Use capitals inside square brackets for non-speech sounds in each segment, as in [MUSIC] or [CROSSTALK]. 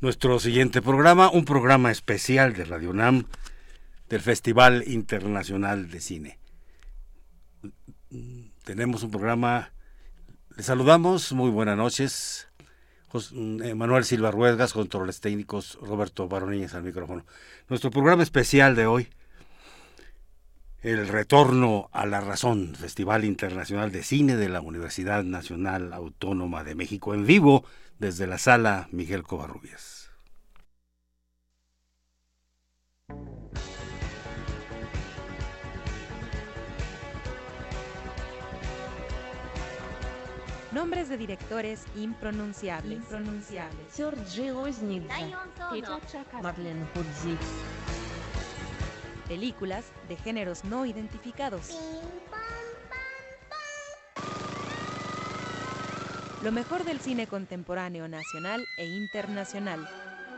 Nuestro siguiente programa, un programa especial de Radio UNAM del Festival Internacional de Cine. Tenemos un programa, les saludamos, muy buenas noches. Eh, Manuel Silva Ruedas, controles técnicos, Roberto Baroníñez al micrófono. Nuestro programa especial de hoy, el retorno a la razón, Festival Internacional de Cine de la Universidad Nacional Autónoma de México en vivo desde la sala Miguel Covarrubias. Nombres de directores impronunciables. impronunciables. Marlene Películas de géneros no identificados. Lo mejor del cine contemporáneo nacional e internacional.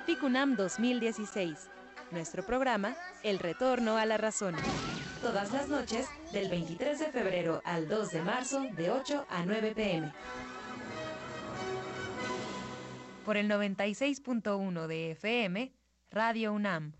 FICUNAM 2016. Nuestro programa, El Retorno a la Razón. Todas las noches, del 23 de febrero al 2 de marzo, de 8 a 9 pm. Por el 96.1 de FM, Radio UNAM.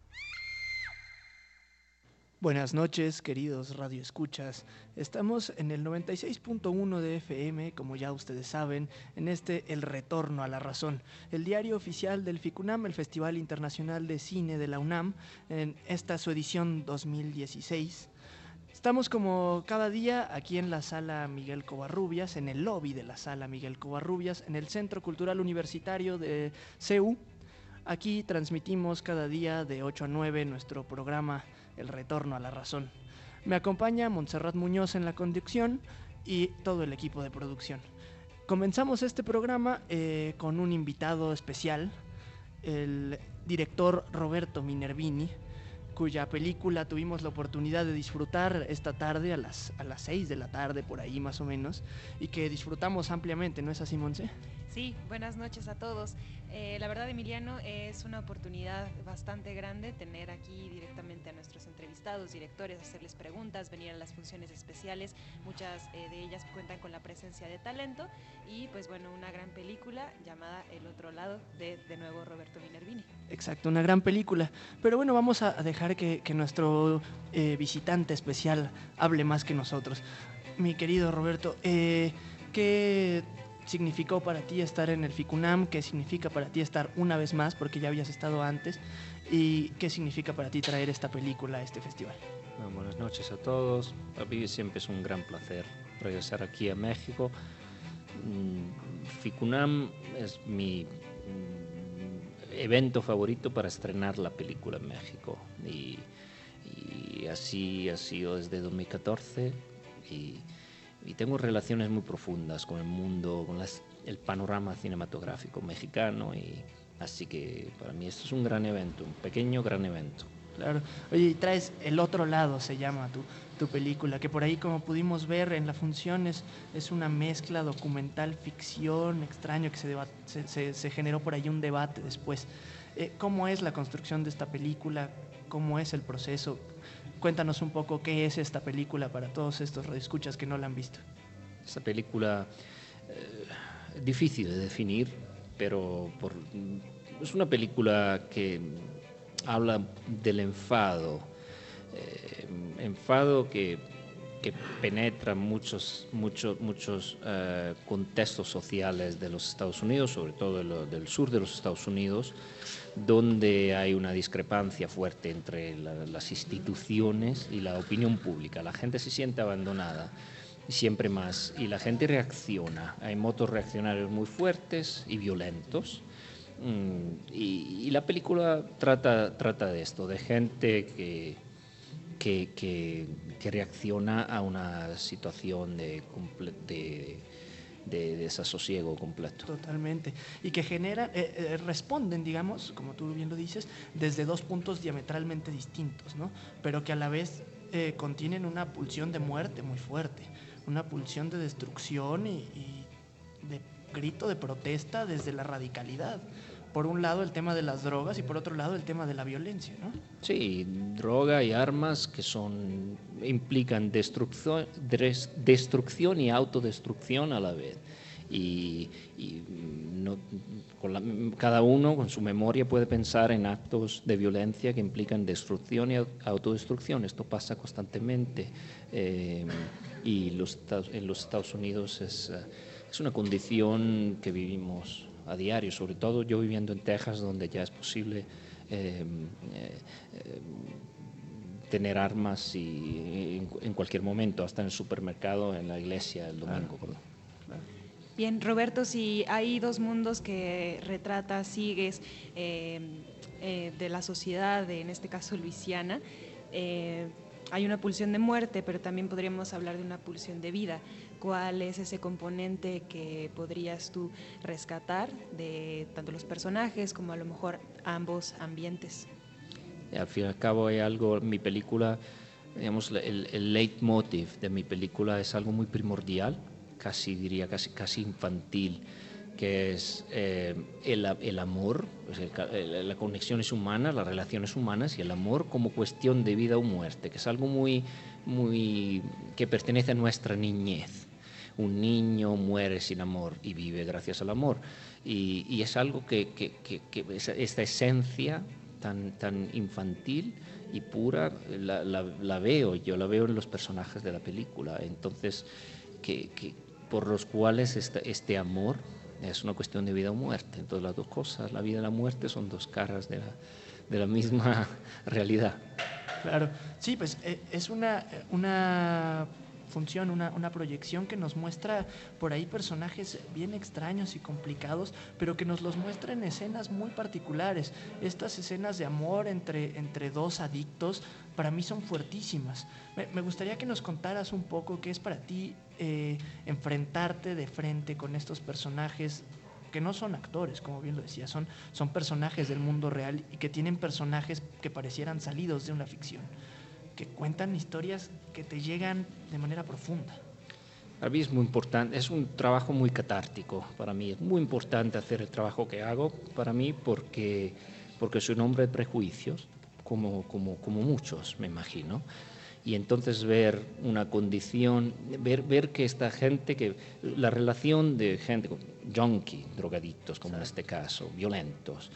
Buenas noches, queridos radioescuchas. Estamos en el 96.1 de FM, como ya ustedes saben, en este El Retorno a la Razón, el diario oficial del FICUNAM, el Festival Internacional de Cine de la UNAM, en esta su edición 2016. Estamos como cada día aquí en la sala Miguel Covarrubias, en el lobby de la sala Miguel Covarrubias, en el Centro Cultural Universitario de CEU. Aquí transmitimos cada día de 8 a 9 nuestro programa el retorno a la razón. Me acompaña Montserrat Muñoz en la conducción y todo el equipo de producción. Comenzamos este programa eh, con un invitado especial, el director Roberto Minervini, cuya película tuvimos la oportunidad de disfrutar esta tarde a las, a las 6 de la tarde, por ahí más o menos, y que disfrutamos ampliamente, ¿no es así, Monse? Sí, buenas noches a todos. Eh, la verdad, Emiliano, es una oportunidad bastante grande tener aquí directamente a nuestros entrevistados, directores, hacerles preguntas, venir a las funciones especiales. Muchas eh, de ellas cuentan con la presencia de talento y, pues bueno, una gran película llamada El otro lado de, de nuevo, Roberto Minervini. Exacto, una gran película. Pero bueno, vamos a dejar que, nuestro eh, visitante especial hable más que nosotros. Mi querido Roberto, ¿qué significó para ti estar en el FICUNAM, qué significa para ti estar una vez más, porque ya habías estado antes, y qué significa para ti traer esta película a este festival. buenas noches a todos. Para mí siempre es un gran placer regresar aquí a México. Mm, FICUNAM es mi mm, evento favorito para estrenar la película en México y, y así ha sido desde 2014 y y tengo relaciones muy profundas con el mundo, con el panorama cinematográfico mexicano y así que para mí esto es un gran evento, un pequeño gran evento. Claro. Oye, y traes El Otro Lado, se llama tu, tu película, que por ahí como pudimos ver en la función es, una mezcla documental, ficción, extraño, que se, se, se, generó por ahí un debate después. Eh, ¿Cómo es la construcción de esta película? ¿Cómo es el proceso? Cuéntanos un poco qué es esta película para todos estos radioescuchas que no la han visto. Esta película eh, difícil de definir, pero es una película que habla del enfado, eh, enfado que, penetra muchos, muchos, muchos eh, contextos sociales de los Estados Unidos, sobre todo del sur de los Estados Unidos, donde hay una discrepancia fuerte entre las instituciones y la opinión pública. La gente se siente abandonada siempre más y la gente reacciona. Hay motos reaccionarios muy fuertes y violentos. Mm, y, la película trata, trata de esto, de gente que, que, reacciona a una situación de de, desasosiego completo. Totalmente. Y que genera, eh, eh, responden, digamos, como tú bien lo dices, desde dos puntos diametralmente distintos, ¿no? Pero que a la vez eh, contienen una pulsión de muerte muy fuerte, una pulsión de destrucción y, y de grito de protesta desde la radicalidad por un lado el tema de las drogas y por otro lado el tema de la violencia, ¿no? Sí, droga y armas que son implican destrucción, destrucción y autodestrucción a la vez. y, no, cada uno con su memoria puede pensar en actos de violencia que implican destrucción y autodestrucción. Esto pasa constantemente eh, y los, en los Estados Unidos es, es una condición que vivimos a diario, sobre todo yo viviendo en Texas, donde ya es posible eh, eh, tener armas y, en, cualquier momento, hasta en el supermercado, en la iglesia, el domingo. Bien, Roberto, si hay dos mundos que retratas, sigues eh, de la sociedad, en este caso luisiana, hay una pulsión de muerte, pero también podríamos hablar de una pulsión de vida cuál es ese componente que podrías tú rescatar de tanto los personajes como a lo mejor ambos ambientes. Al fin y al cabo hay algo, mi película, digamos, el, el leitmotiv de mi película es algo muy primordial, casi diría, casi, casi infantil, que es eh, el, el, amor, pues la conexión es las relaciones humanas y el amor como cuestión de vida o muerte, que es algo muy, muy que pertenece a nuestra niñez un niño muere sin amor y vive gracias al amor. Y, es algo que, esta esencia tan, tan infantil y pura la, veo, yo la veo en los personajes de la película. Entonces, que, por los cuales este, este, amor es una cuestión de vida o muerte. Entonces, las dos cosas, la vida y la muerte, son dos caras de la, de la misma [LAUGHS] realidad. Claro, sí, pues eh, es una, una función, una, una, proyección que nos muestra por ahí personajes bien extraños y complicados, pero que nos los muestra en escenas muy particulares. Estas escenas de amor entre, entre dos adictos para mí son fuertísimas. Me, gustaría que nos contaras un poco qué es para ti eh, enfrentarte de frente con estos personajes que no son actores, como bien lo decía, son, son personajes del mundo real y que tienen personajes que parecieran salidos de una ficción que cuentan historias que te llegan de manera profunda. Para mí es muy importante, es un trabajo muy catártico para mí, es muy importante hacer el trabajo que hago para mí porque, porque soy un hombre de prejuicios, como, como, como muchos, me imagino. Y entonces ver una condición, ver, ver que esta gente, que la relación de gente, junkie, drogadictos, como en este caso, violentos,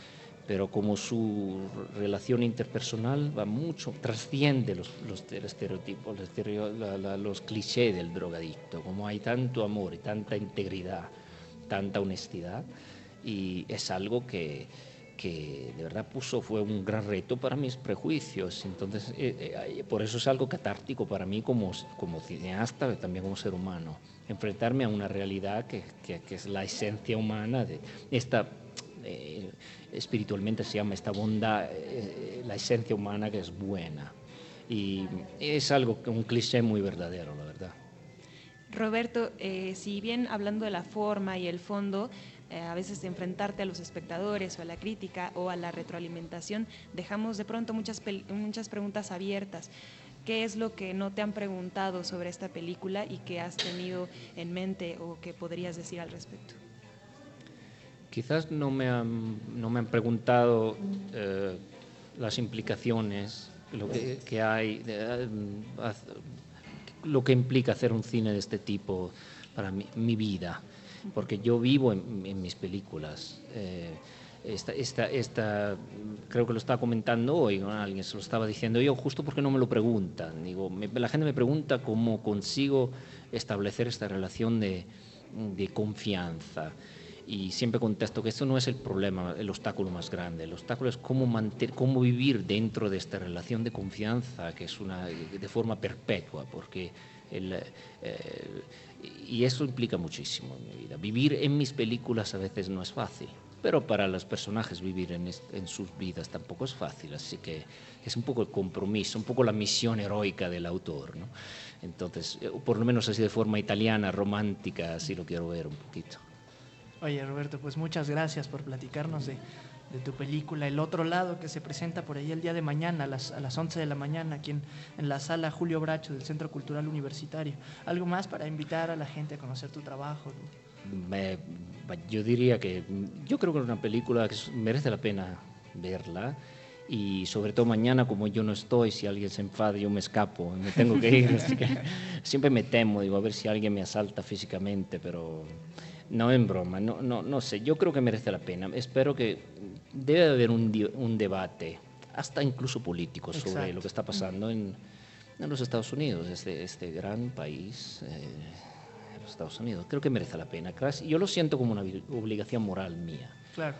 pero como su relación interpersonal va mucho, trasciende los, los estereotipos, los, los clichés del drogadicto, como hay tanto amor y tanta integridad, tanta honestidad, y es algo que, que de verdad puso, fue un gran reto para mis prejuicios, entonces eh, eh, por eso es algo catártico para mí como, como cineasta, pero también como ser humano, enfrentarme a una realidad que, que, que es la esencia humana de esta... Eh, espiritualmente se llama esta bondad, eh, la esencia humana que es buena. Y es algo, un cliché muy verdadero, la verdad. Roberto, eh, si bien hablando de la forma y el fondo, a veces enfrentarte a los espectadores o a la crítica o a la retroalimentación, dejamos de pronto muchas, muchas preguntas abiertas. ¿Qué es lo que no te han preguntado sobre esta película y que has tenido en mente o que podrías decir al respecto? Quizás no me han, no me han preguntado eh, las implicaciones, lo que, hay, eh, lo que implica hacer un cine de este tipo para mi, vida, porque yo vivo en, mis películas. Eh, esta, esta, esta, creo que lo estaba comentando hoy, alguien se lo estaba diciendo yo, justo porque no me lo preguntan. Digo, la gente me pregunta cómo consigo establecer esta relación de, de confianza y siempre contesto que esto no es el problema, el obstáculo más grande. El obstáculo es cómo, mantener, cómo vivir dentro de esta relación de confianza que es una de forma perpetua, porque el, eh, y eso implica muchísimo en mi vida. Vivir en mis películas a veces no es fácil, pero para los personajes vivir en, en sus vidas tampoco es fácil, así que es un poco el compromiso, un poco la misión heroica del autor, ¿no? Entonces, eh, por lo menos así de forma italiana, romántica, así lo quiero ver un poquito. Oye, Roberto, pues muchas gracias por platicarnos de, tu película El Otro Lado, que se presenta por ahí el día de mañana a las, a las 11 de la mañana aquí en, en, la sala Julio Bracho del Centro Cultural Universitario. ¿Algo más para invitar a la gente a conocer tu trabajo? yo diría que yo creo que es una película que merece la pena verla y sobre todo mañana como yo no estoy, si alguien se enfada yo me escapo, me tengo que ir, así que [LAUGHS] siempre me temo, digo a ver si alguien me asalta físicamente, pero No, en broma, no, no, no sé, yo creo que merece la pena. Espero que debe haber un, un debate, hasta incluso político, sobre lo que está pasando en, en los Estados Unidos, este, este gran país, eh, los Estados Unidos. Creo que merece la pena. Yo lo siento como una obligación moral mía. Claro.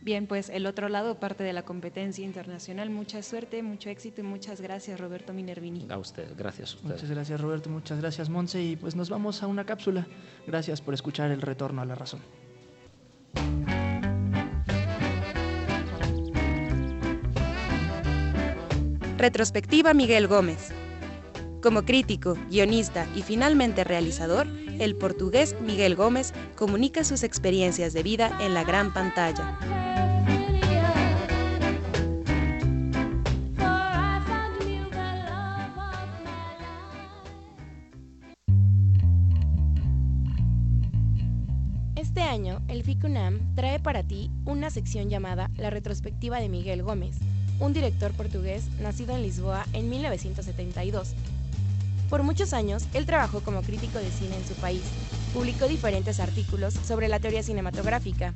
Bien, pues el otro lado, parte de la competencia internacional. Mucha suerte, mucho éxito y muchas gracias, Roberto Minervini. A usted, gracias a usted. Muchas gracias, Roberto. Muchas gracias, Monse. Y pues nos vamos a una cápsula. Gracias por escuchar el retorno a la razón. Retrospectiva Miguel Gómez. Como crítico, guionista y finalmente realizador, el portugués Miguel Gómez comunica sus experiencias de vida en la gran pantalla. Este año, el FICUNAM trae para ti una sección llamada La retrospectiva de Miguel Gómez, un director portugués nacido en Lisboa en 1972. Por muchos años, él trabajó como crítico de cine en su país. Publicó diferentes artículos sobre la teoría cinematográfica.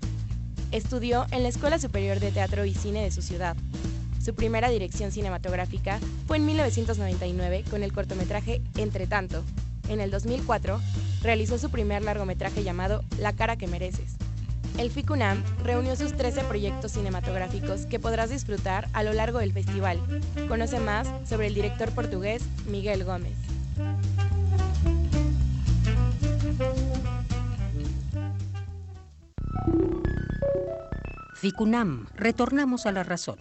Estudió en la Escuela Superior de Teatro y Cine de su ciudad. Su primera dirección cinematográfica fue en 1999 con el cortometraje Entre tanto. En el 2004, realizó su primer largometraje llamado La cara que mereces. El FICUNAM reunió sus 13 proyectos cinematográficos que podrás disfrutar a lo largo del festival. Conoce más sobre el director portugués Miguel Gómez. FICUNAM, retornamos a la razón.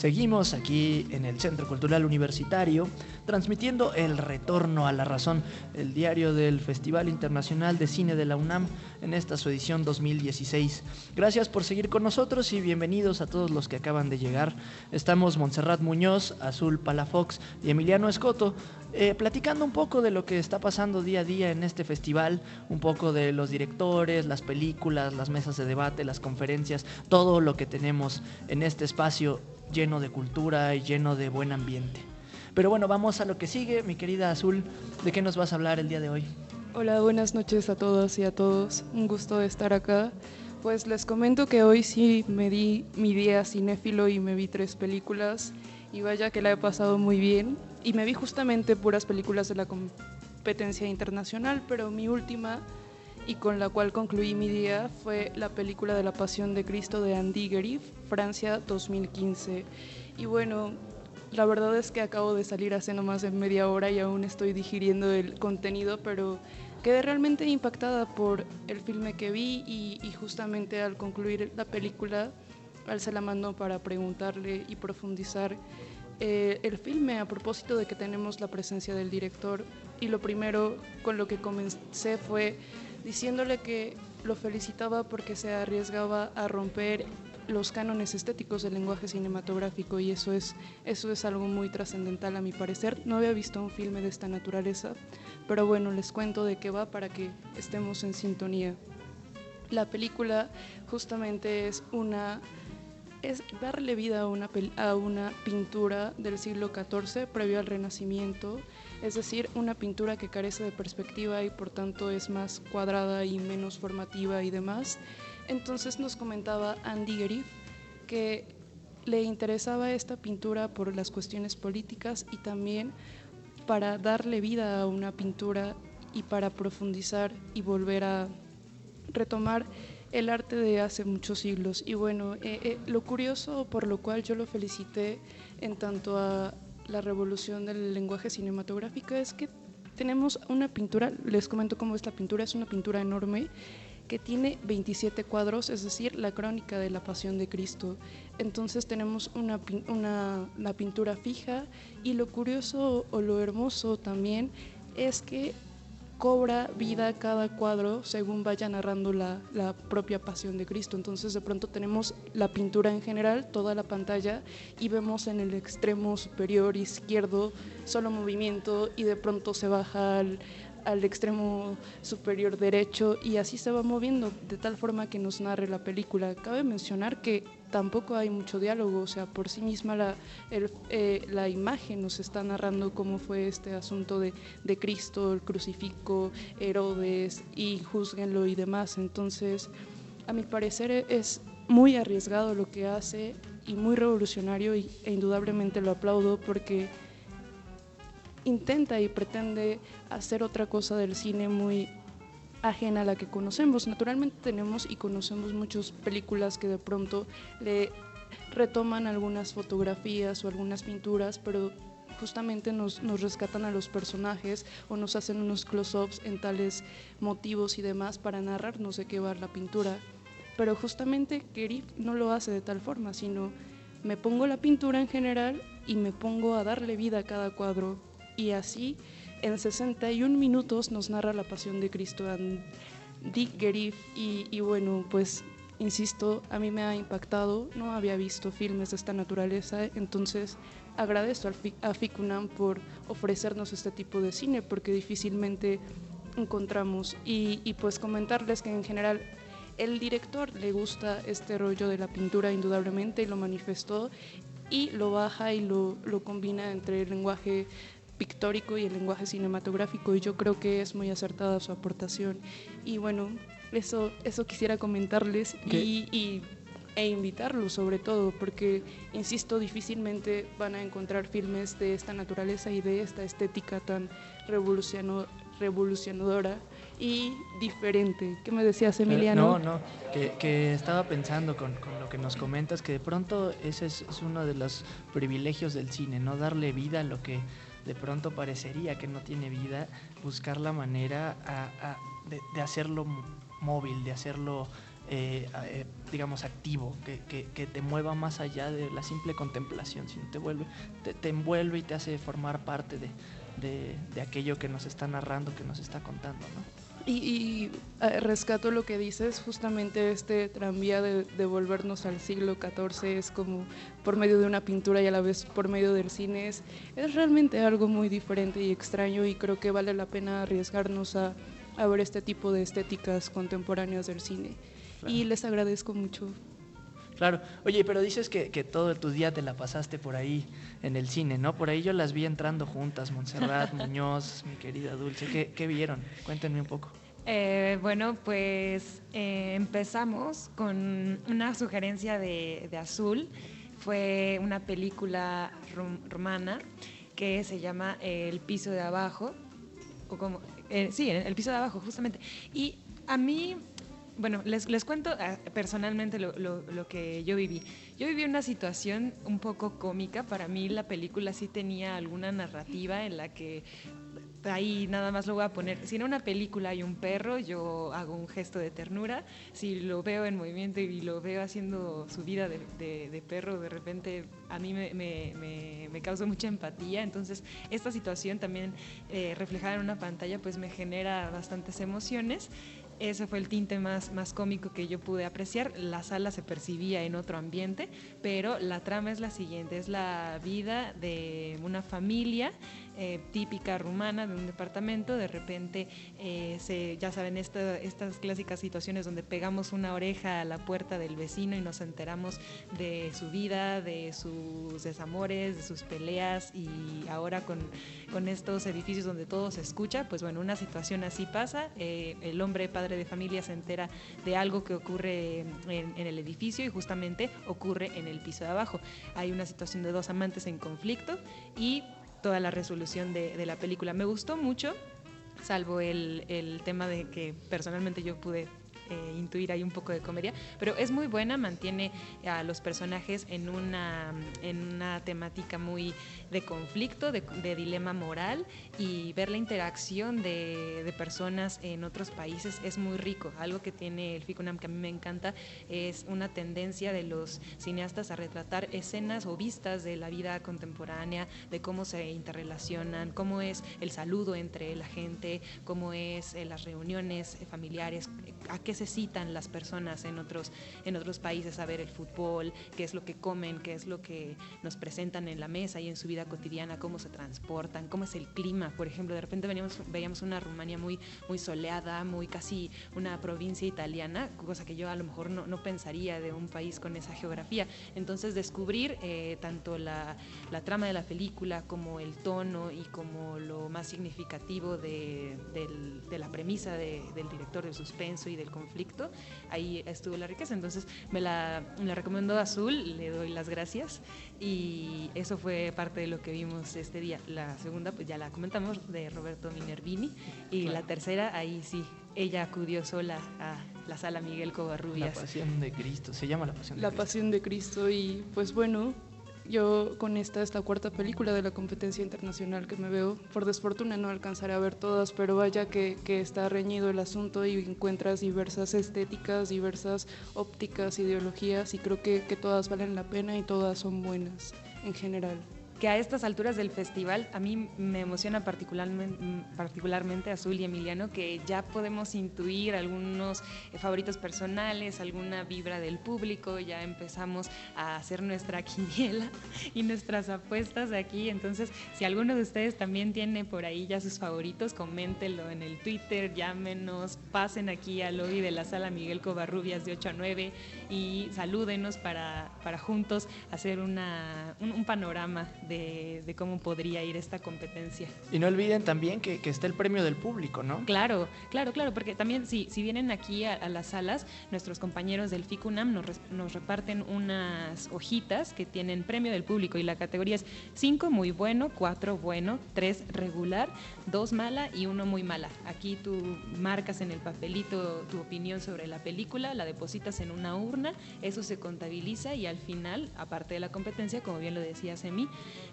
Seguimos aquí en el Centro Cultural Universitario transmitiendo El Retorno a la Razón, el diario del Festival Internacional de Cine de la UNAM en esta su edición 2016. Gracias por seguir con nosotros y bienvenidos a todos los que acaban de llegar. Estamos Montserrat Muñoz, Azul Palafox y Emiliano Escoto eh, platicando un poco de lo que está pasando día a día en este festival, un poco de los directores, las películas, las mesas de debate, las conferencias, todo lo que tenemos en este espacio lleno de cultura y lleno de buen ambiente. Pero bueno, vamos a lo que sigue, mi querida Azul, ¿de qué nos vas a hablar el día de hoy? Hola, buenas noches a todas y a todos, un gusto de estar acá. Pues les comento que hoy sí me di mi día cinéfilo y me vi tres películas y vaya que la he pasado muy bien y me vi justamente puras películas de la competencia internacional, pero mi última y con la cual concluí mi día fue la película de la Pasión de Cristo de Andy Gerif, Francia 2015. Y bueno, la verdad es que acabo de salir hace no más de media hora y aún estoy digiriendo el contenido, pero quedé realmente impactada por el filme que vi y, y justamente al concluir la película, se la mandó para preguntarle y profundizar eh, el filme a propósito de que tenemos la presencia del director y lo primero con lo que comencé fue diciéndole que lo felicitaba porque se arriesgaba a romper los cánones estéticos del lenguaje cinematográfico y eso es, eso es algo muy trascendental a mi parecer. No había visto un filme de esta naturaleza, pero bueno, les cuento de qué va para que estemos en sintonía. La película justamente es una es darle vida a una, a una pintura del siglo XIV previo al Renacimiento es decir, una pintura que carece de perspectiva y por tanto es más cuadrada y menos formativa y demás. Entonces nos comentaba Andy Gerif que le interesaba esta pintura por las cuestiones políticas y también para darle vida a una pintura y para profundizar y volver a retomar el arte de hace muchos siglos. Y bueno, eh, eh, lo curioso por lo cual yo lo felicité en tanto a la revolución del lenguaje cinematográfico es que tenemos una pintura, les comento cómo es la pintura, es una pintura enorme que tiene 27 cuadros, es decir, la crónica de la pasión de Cristo. Entonces tenemos una, una, la pintura fija y lo curioso o lo hermoso también es que cobra vida cada cuadro según vaya narrando la, la, propia pasión de Cristo. Entonces de pronto tenemos la pintura en general, toda la pantalla, y vemos en el extremo superior izquierdo solo movimiento y de pronto se baja al, al extremo superior derecho y así se va moviendo de tal forma que nos narre la película. Cabe mencionar que tampoco hay mucho diálogo, o sea, por sí misma la, eh, la imagen nos está narrando cómo fue este asunto de, de Cristo, el crucifijo, Herodes y juzguenlo y demás. Entonces, a mi parecer es muy arriesgado lo que hace y muy revolucionario y, e indudablemente lo aplaudo porque intenta y pretende hacer otra cosa del cine muy ajena a la que conocemos. Naturalmente tenemos y conocemos muchas películas que de pronto le retoman algunas fotografías o algunas pinturas, pero justamente nos, rescatan a los personajes o nos hacen unos close-ups en tales motivos y demás para narrarnos de qué va la pintura. Pero justamente Kerif no lo hace de tal forma, sino me pongo la pintura en general y me pongo a darle vida a cada cuadro. Y así, en 61 minutos nos narra la pasión de Cristo Dick Gerif. Y, bueno, pues insisto, a mí me ha impactado, no había visto filmes de esta naturaleza, entonces agradezco a FICUNAM por ofrecernos este tipo de cine porque difícilmente encontramos y, y, pues comentarles que en general el director le gusta este rollo de la pintura indudablemente y lo manifestó y lo baja y lo, lo combina entre el lenguaje pictórico y el lenguaje cinematográfico y yo creo que es muy acertada su aportación y bueno eso eso quisiera comentarles y, y, e invitarlos sobre todo porque insisto difícilmente van a encontrar filmes de esta naturaleza y de esta estética tan revolucionadora y diferente. ¿Qué me decías, Emiliano? No, no, que, que estaba pensando con, con, lo que nos comentas, que de pronto ese es, es, uno de los privilegios del cine, no darle vida a lo que de pronto parecería que no tiene vida, buscar la manera de, hacerlo móvil, de hacerlo, eh, eh, digamos, activo, que, que, te mueva más allá de la simple contemplación, sino te, te, te envuelve y te hace formar parte de, de, de, aquello que nos está narrando, que nos está contando, ¿no? Y, y uh, rescato lo que dices, justamente este tranvía de, de, volvernos al siglo XIV es como por medio de una pintura y a la vez por medio del cine, es, es realmente algo muy diferente y extraño y creo que vale la pena arriesgarnos a, a ver este tipo de estéticas contemporáneas del cine. Claro. Y les agradezco mucho. Claro. Oye, pero dices que, que, todo tu día te la pasaste por ahí en el cine, ¿no? Por ahí yo las vi entrando juntas, Montserrat, [LAUGHS] Muñoz, mi querida Dulce. ¿Qué, qué vieron? Cuéntenme un poco. Eh, bueno, pues eh, empezamos con una sugerencia de, de, Azul. Fue una película rum, rumana que se llama El piso de abajo. O como, eh, sí, El piso de abajo, justamente. Y a mí bueno, les, les cuento uh, personalmente lo, lo, lo, que yo viví. Yo viví una situación un poco cómica. Para mí la película sí tenía alguna narrativa en la que ahí nada más lo voy a poner. Si en una película hay un perro, yo hago un gesto de ternura. Si lo veo en movimiento y lo veo haciendo su vida de, de, de perro, de repente a mí me, me, me, me, causa mucha empatía. Entonces, esta situación también eh, reflejada en una pantalla, pues me genera bastantes emociones. Ese fue el tinte más, más cómico que yo pude apreciar. La sala se percibía en otro ambiente, pero la trama es la siguiente, es la vida de una familia eh, típica rumana de un departamento, de repente eh, se, ya saben, esta, estas clásicas situaciones donde pegamos una oreja a la puerta del vecino y nos enteramos de su vida, de sus desamores, de sus peleas y ahora con, con estos edificios donde todo se escucha, pues bueno, una situación así pasa, eh, el hombre padre de familia se entera de algo que ocurre en, en el edificio y justamente ocurre en el piso de abajo. Hay una situación de dos amantes en conflicto y toda la resolución de, de la película. Me gustó mucho, salvo el, el, tema de que personalmente yo pude eh, intuir ahí un poco de comedia, pero es muy buena, mantiene a los personajes en una, en una temática muy de conflicto, de, de dilema moral y ver la interacción de, de, personas en otros países es muy rico. Algo que tiene el FICUNAM que a mí me encanta es una tendencia de los cineastas a retratar escenas o vistas de la vida contemporánea, de cómo se interrelacionan, cómo es el saludo entre la gente, cómo es eh, las reuniones familiares, a qué se necesitan las personas en otros, en otros países a ver el fútbol, qué es lo que comen, qué es lo que nos presentan en la mesa y en su vida cotidiana, cómo se transportan, cómo es el clima. Por ejemplo, de repente veníamos, veíamos una Rumania muy, muy soleada, muy casi una provincia italiana, cosa que yo a lo mejor no, no pensaría de un país con esa geografía. Entonces, descubrir eh, tanto la, la, trama de la película como el tono y como lo más significativo de, de la premisa de, del director del suspenso y del conflicto, ahí estuvo la riqueza. Entonces, me la, me la recomendó Azul, le doy las gracias y eso fue parte de lo que vimos este día. La segunda, pues ya la comentamos, de Roberto Minervini y la tercera, ahí sí, ella acudió sola a la sala Miguel Covarrubias. La Pasión de Cristo, se llama La Pasión de la Cristo. La Pasión de Cristo y pues bueno, yo con esta, esta cuarta película de la competencia internacional que me veo, por desfortuna no alcanzaré a ver todas, pero vaya que, que está reñido el asunto y encuentras diversas estéticas, diversas ópticas, ideologías y creo que, que todas valen la pena y todas son buenas en general que a estas alturas del festival a mí me emociona particularmente, Azul y Emiliano que ya podemos intuir algunos eh, favoritos personales, alguna vibra del público, ya empezamos a hacer nuestra [LAUGHS] quiniela y nuestras apuestas aquí, entonces si alguno de ustedes también tiene por ahí ya sus favoritos, coméntenlo en el Twitter, llámenos, pasen aquí al lobby de la sala Miguel Covarrubias de 8 a 9 y salúdenos para, para juntos hacer una, un, un panorama de, de, cómo podría ir esta competencia. Y no olviden también que, que, está el premio del público, ¿no? Claro, claro, claro, porque también si, si vienen aquí a, a las salas, nuestros compañeros del FICUNAM nos, nos, reparten unas hojitas que tienen premio del público y la categoría es 5 muy bueno, 4 bueno, 3 regular, 2 mala y 1 muy mala. Aquí tú marcas en el papelito tu opinión sobre la película, la depositas en una urna, eso se contabiliza y al final, aparte de la competencia, como bien lo decía Semi,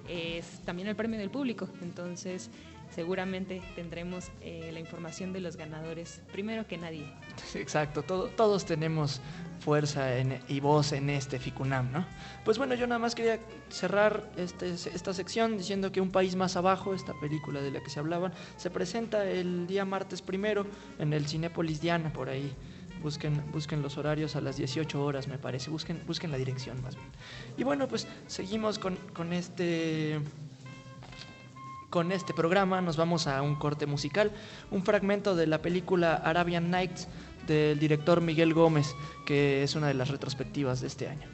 es también el premio del público. Entonces, seguramente tendremos eh, la información de los ganadores primero que nadie. Exacto, todo, todos tenemos fuerza y voz en este FICUNAM, ¿no? Pues bueno, yo nada más quería cerrar este, esta sección diciendo que Un País Más Abajo, esta película de la que se hablaban, se presenta el día martes primero en el Cinépolis Diana, por ahí. Busquen, busquen los horarios a las 18 horas, me parece. Busquen, busquen la dirección más bien. Y bueno, pues seguimos con, con este con este programa nos vamos a un corte musical, un fragmento de la película Arabian Nights del director Miguel Gómez, que es una de las retrospectivas de este año.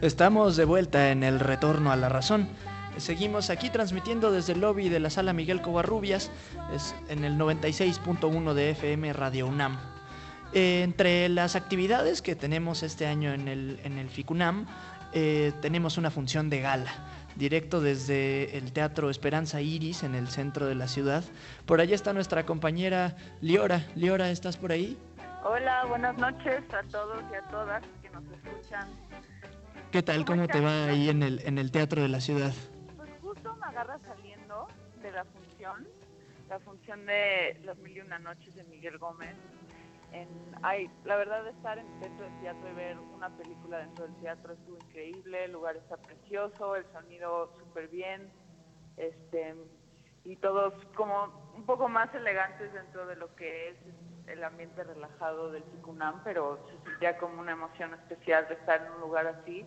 Estamos de vuelta en el retorno a la razón. Seguimos aquí transmitiendo desde el lobby de la sala Miguel Covarrubias, es en el 96.1 de FM Radio UNAM. Eh, entre las actividades que tenemos este año en el, en el FICUNAM, eh, tenemos una función de gala, directo desde el Teatro Esperanza Iris en el centro de la ciudad. Por allá está nuestra compañera Liora. Liora, ¿estás por ahí? Hola, buenas noches a todos y a todas que nos escuchan. ¿Qué tal? ¿Cómo te va ahí en el, en el Teatro de la Ciudad? agarra saliendo de la función, la función de Las Mil y Una Noches de Miguel Gómez. En, ay, la verdad de estar dentro del teatro y ver una película dentro del teatro estuvo increíble, el lugar está precioso, el sonido súper bien, este, y todos como un poco más elegantes dentro de lo que es el ambiente relajado del Ticunam, pero se sentía como una emoción especial de estar en un lugar así.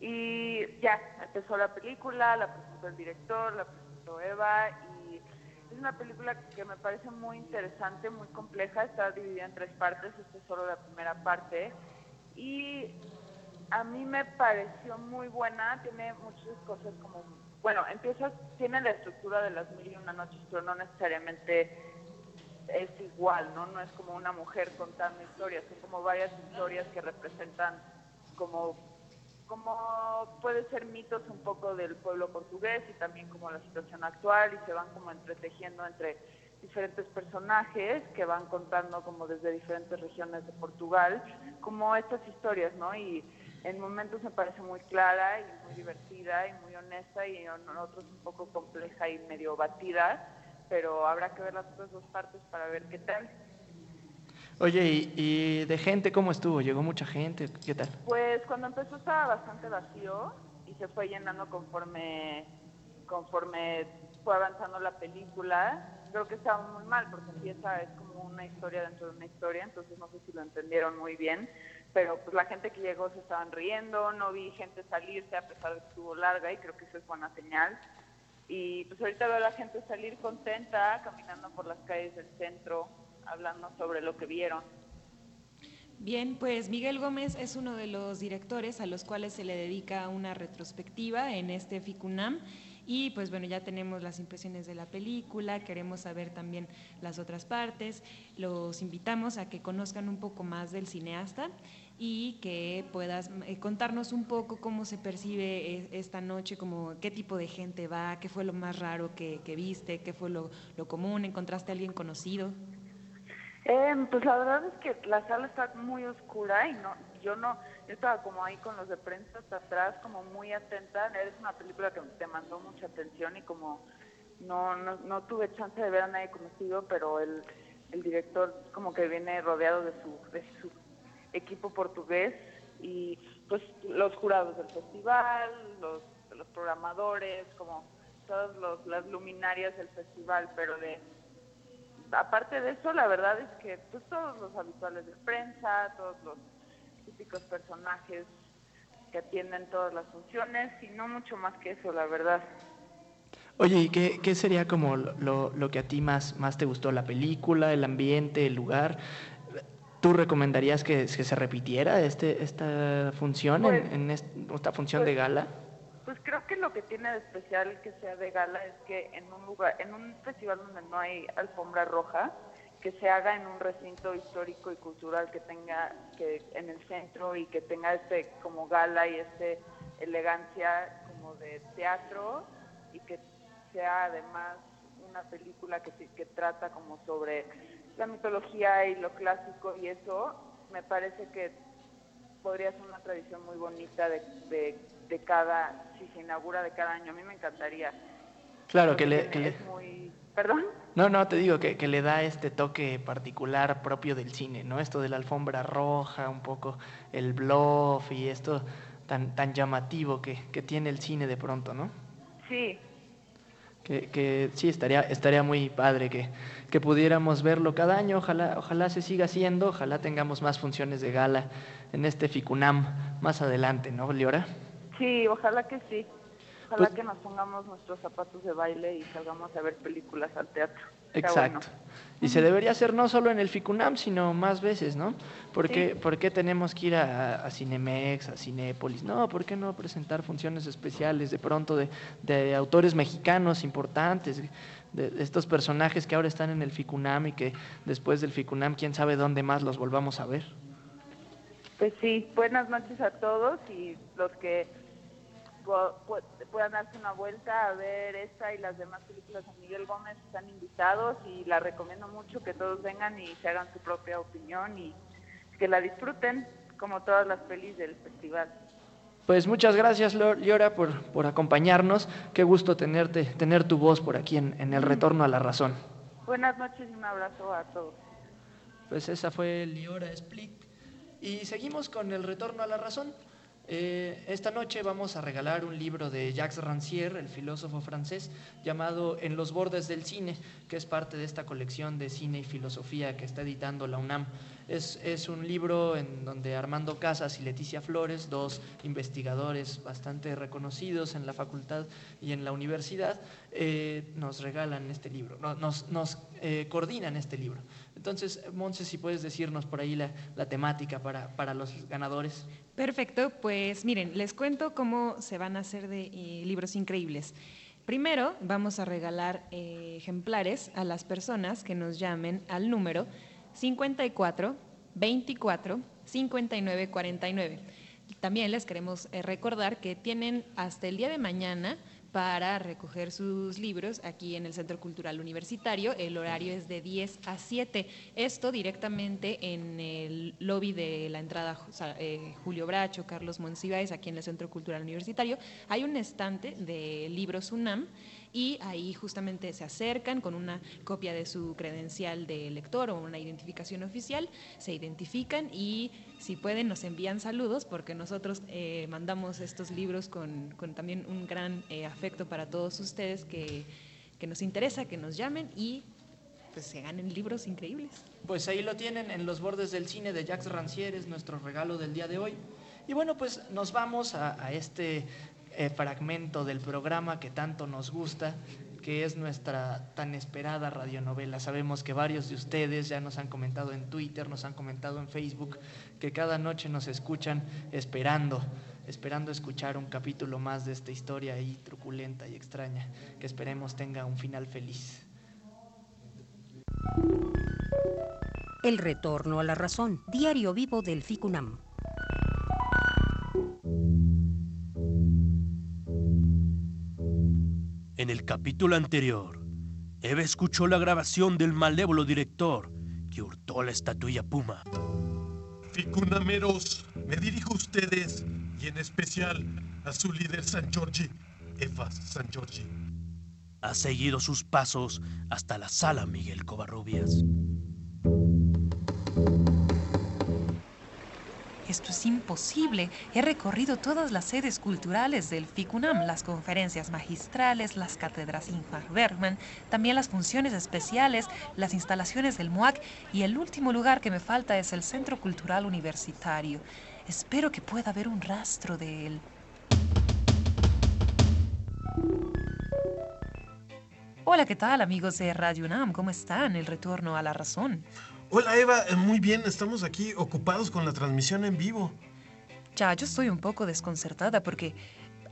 Y ya, empezó la película, la presentó el director, la presentó Eva es una película que me parece muy interesante, muy compleja, está dividida en tres partes, esta es solo la primera parte y a mí me pareció muy buena, tiene muchas cosas como, bueno, empieza, tiene la estructura de las mil y una noches, pero no necesariamente es igual, ¿no? No es como una mujer contando historias, son como varias historias que representan como como puede ser mitos un poco del pueblo portugués y también como la situación actual y se van como entretejiendo entre diferentes personajes que van contando como desde diferentes regiones de Portugal, como estas historias, ¿no? Y en momentos me parece muy clara y muy divertida y muy honesta y en otros un poco compleja y medio batida, pero habrá que ver las otras dos partes para ver qué tal. Oye, ¿y, de gente cómo estuvo? ¿Llegó mucha gente? ¿Qué tal? Pues cuando empezó estaba bastante vacío y se fue llenando conforme, conforme fue avanzando la película. Creo que estaba muy mal porque empieza, es como una historia dentro de una historia, entonces no sé si lo entendieron muy bien, pero pues la gente que llegó se estaban riendo, no vi gente salirse a pesar de que estuvo larga y creo que eso es buena señal. Y pues ahorita veo a la gente salir contenta, caminando por las calles del centro, hablando sobre lo que vieron. Bien, pues Miguel Gómez es uno de los directores a los cuales se le dedica una retrospectiva en este FICUNAM. Y pues bueno, ya tenemos las impresiones de la película, queremos saber también las otras partes. Los invitamos a que conozcan un poco más del cineasta y que puedas eh, contarnos un poco cómo se percibe eh, esta noche, como qué tipo de gente va, qué fue lo más raro que, viste, qué fue lo, lo común, encontraste a alguien conocido. Eh, pues la verdad es que la sala está muy oscura y no, yo no, yo estaba como ahí con los de prensa hasta atrás, como muy atenta. Es una película que te mandó mucha atención y como no, no, no tuve chance de ver a nadie conocido, pero el, el director como que viene rodeado de su, de su equipo portugués y pues los jurados del festival, los, los programadores, como todas las luminarias del festival, pero de aparte de eso, la verdad es que pues, todos los habituales de prensa, todos los típicos personajes que atienden todas las funciones y no mucho más que eso, la verdad. Oye, ¿y qué, qué sería como lo, lo, que a ti más, más te gustó? ¿La película, el ambiente, el lugar? ¿Tú recomendarías que, se repitiera este, esta función, en, pues, esta función de pues, gala? Creo que lo que tiene de especial que sea de gala es que en un lugar, en un festival donde no hay alfombra roja, que se haga en un recinto histórico y cultural que tenga que en el centro y que tenga este como gala y este elegancia como de teatro y que sea además una película que, que trata como sobre la mitología y lo clásico y eso me parece que podría ser una tradición muy bonita de, de de cada, si se inaugura de cada año. A mí me encantaría. Claro, que le, ¿Perdón? No, no, te digo que, que, le da este toque particular propio del cine, ¿no? Esto de la alfombra roja, un poco el bluff y esto tan, tan llamativo que, que tiene el cine de pronto, ¿no? Sí. Que, que sí, estaría, estaría muy padre que, que pudiéramos verlo cada año. Ojalá, ojalá se siga haciendo, ojalá tengamos más funciones de gala en este FICUNAM más adelante, ¿no, Liora? Sí, ojalá que sí. Ojalá Pues- que nos pongamos nuestros zapatos de baile y salgamos a ver películas al teatro. Exacto. bueno. Y se debería hacer no solo en el FICUNAM, sino más veces, ¿no? ¿Por qué, Sí. por qué tenemos que ir a, a Cinemex, a Cinépolis? No, ¿por qué no presentar funciones especiales de pronto de, de autores mexicanos importantes, de, de estos personajes que ahora están en el FICUNAM y que después del FICUNAM, quién sabe dónde más los volvamos a ver? Pues sí, buenas noches a todos y los que puedan darse una vuelta a ver esta y las demás películas de Miguel Gómez están invitados y la recomiendo mucho que todos vengan y se hagan su propia opinión y que la disfruten como todas las pelis del festival. Pues muchas gracias, Liora, por, por acompañarnos. Qué gusto tenerte, tener tu voz por aquí en, en el retorno a la razón. Buenas noches y un abrazo a todos. Pues esa fue Liora Split. Y seguimos con el retorno a la razón. Eh, esta noche vamos a regalar un libro de Jacques Rancière, el filósofo francés, llamado En los bordes del cine, que es parte de esta colección de cine y filosofía que está editando la UNAM. Es, es un libro en donde Armando Casas y Leticia Flores, dos investigadores bastante reconocidos en la facultad y en la universidad, eh, nos regalan este libro, no- nos, nos eh, coordinan este libro. Entonces, Monse, si puedes decirnos por ahí la, temática para, para los ganadores. Perfecto, pues miren, les cuento cómo se van a hacer de eh, libros increíbles. Primero, vamos a regalar eh, ejemplares a las personas que nos llamen al número 54 24 59 49. También les queremos eh, recordar que tienen hasta el día de mañana para recoger sus libros aquí en el Centro Cultural Universitario. El horario es de 10 a 7. Esto directamente en el lobby de la entrada eh, Julio Bracho, Carlos Monsiváis, aquí en el Centro Cultural Universitario. Hay un estante de libros UNAM y ahí justamente se acercan con una copia de su credencial de lector o una identificación oficial, se identifican y si pueden nos envían saludos porque nosotros eh, mandamos estos libros con, también un gran eh, afecto para todos ustedes que, que nos interesa, que nos llamen y pues se ganen libros increíbles. Pues ahí lo tienen en los bordes del cine de Jacques Rancière, es nuestro regalo del día de hoy. Y bueno, pues nos vamos a este eh, fragmento del programa que tanto nos gusta, que es nuestra tan esperada radionovela. Sabemos que varios de ustedes ya nos han comentado en Twitter, nos han comentado en Facebook, que cada noche nos escuchan esperando, esperando escuchar un capítulo más de esta historia ahí truculenta y extraña, que esperemos tenga un final feliz. El retorno a la razón. Diario vivo del FICUNAM. En el capítulo anterior, Eva escuchó la grabación del malévolo director que hurtó la estatuilla Puma. Ficunameros, me dirijo a ustedes y en especial a su líder San Giorgi, Eva San Giorgi. Ha seguido sus pasos hasta la sala Miguel Covarrubias. Esto es imposible. He recorrido todas las sedes culturales del FICUNAM, las conferencias magistrales, las cátedras Ingmar Bergman, también las funciones especiales, las instalaciones del MUAC y el último lugar que me falta es el Centro Cultural Universitario. Espero que pueda haber un rastro de él. Hola, ¿qué tal amigos de Radio UNAM? ¿Cómo están? El retorno a la razón. Hola Eva, eh, muy bien, estamos aquí ocupados con la transmisión en vivo. Ya, yo estoy un poco desconcertada porque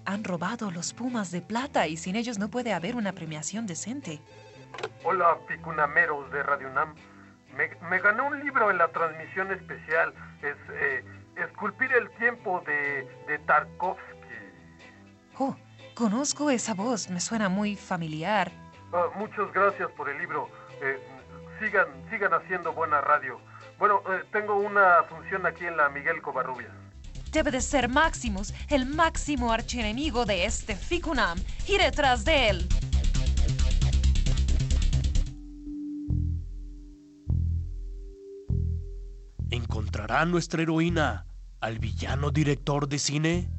han robado los Pumas de plata y sin ellos no puede haber una premiación decente. Hola Ficunameros de Radio UNAM. Me, me gané un libro en la transmisión especial. Es eh, Esculpir el tiempo de, de Tarkovsky. Oh, conozco esa voz, me suena muy familiar. Ah, muchas gracias por el libro. Eh, sigan, sigan haciendo buena radio. Bueno, eh, tengo una función aquí en la Miguel Covarrubias. Debe de ser Maximus, el máximo archienemigo de este Ficunam. Iré tras de él. ¿Encontrará nuestra heroína al villano director de cine?